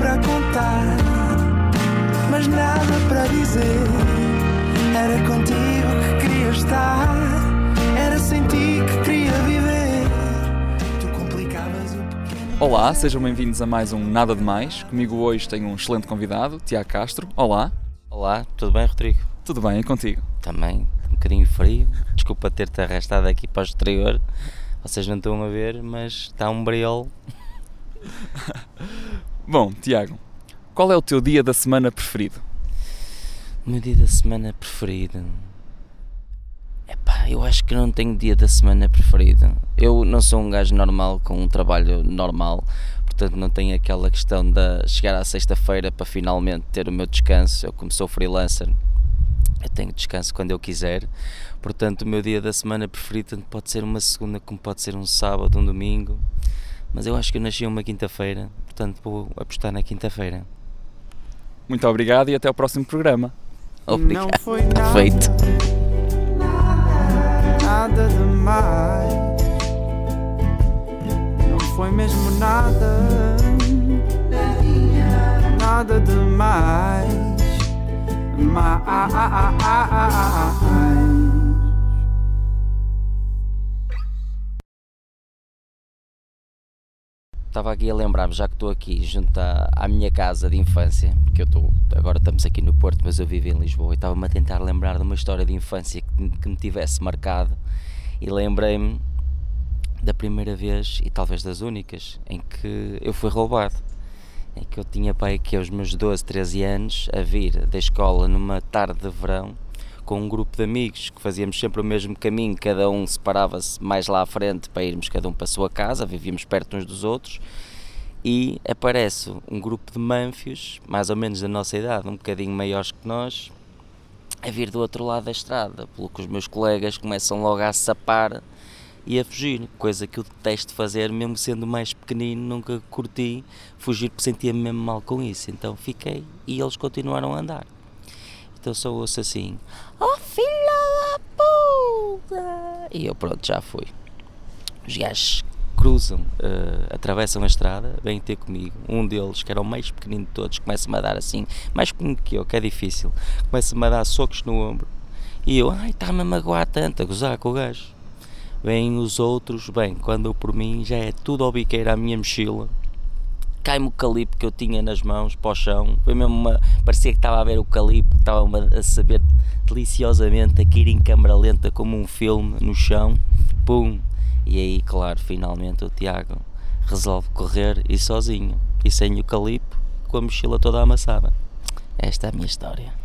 para contar, mas nada para dizer. Era contigo que queria estar, era sem ti que queria viver. Tu complicavas o pequeno. Olá, sejam bem-vindos a mais um Nada de Mais. Comigo hoje tenho um excelente convidado, Tiago Castro. Olá, Olá, tudo bem, Rodrigo? tudo bem? E contigo? Também, um bocadinho frio. Desculpa ter-te arrastado aqui para o exterior. Vocês não estão a ver, mas está um briol. Bom, Tiago, qual é o teu dia da semana preferido? Meu dia da semana preferido. Epá, eu acho que não tenho dia da semana preferido. Eu não sou um gajo normal com um trabalho normal, portanto não tenho aquela questão de chegar à sexta-feira para finalmente ter o meu descanso. Eu, como sou freelancer, eu tenho descanso quando eu quiser. Portanto, o meu dia da semana preferido tanto pode ser uma segunda como pode ser um sábado, um domingo. Mas eu acho que eu nasci uma quinta-feira, portanto vou apostar na quinta-feira. Muito obrigado e até ao próximo programa. Obrigado. Não foi nada, Feito. nada demais. Não foi mesmo nada, nada demais. Mais. Estava aqui a lembrar-me, já que estou aqui junto à, à minha casa de infância, porque eu estou, agora estamos aqui no Porto, mas eu vivo em Lisboa, e estava-me a tentar lembrar de uma história de infância que, que me tivesse marcado, e lembrei-me da primeira vez, e talvez das únicas, em que eu fui roubado. Em que eu tinha pai que aos meus 12, 13 anos, a vir da escola numa tarde de verão, com um grupo de amigos que fazíamos sempre o mesmo caminho, cada um separava-se mais lá à frente para irmos cada um para a sua casa, vivíamos perto uns dos outros, e aparece um grupo de manfios, mais ou menos da nossa idade, um bocadinho maiores que nós, a vir do outro lado da estrada, pelo que os meus colegas começam logo a sapar e a fugir, coisa que eu detesto fazer, mesmo sendo mais pequenino, nunca curti fugir porque sentia-me mesmo mal com isso, então fiquei e eles continuaram a andar. Então só ouço assim, oh filha da puta! E eu pronto, já fui. Os gajos cruzam, eh, atravessam a estrada, vêm ter comigo. Um deles, que era o mais pequenino de todos, começa-me a dar assim, mais pequenino que eu, que é difícil, começa-me a dar socos no ombro. E eu, ai, está-me a magoar tanto, a gozar com o gajo. Vêm os outros, bem, quando eu por mim já é tudo ao biqueiro à minha mochila. Cai-me o calipo que eu tinha nas mãos para o chão. Foi mesmo uma. Parecia que estava a ver o calipo, estava a saber deliciosamente a cair em câmara lenta como um filme no chão. Pum! E aí, claro, finalmente o Tiago resolve correr e sozinho. E sem o calipo, com a mochila toda amassada. Esta é a minha história.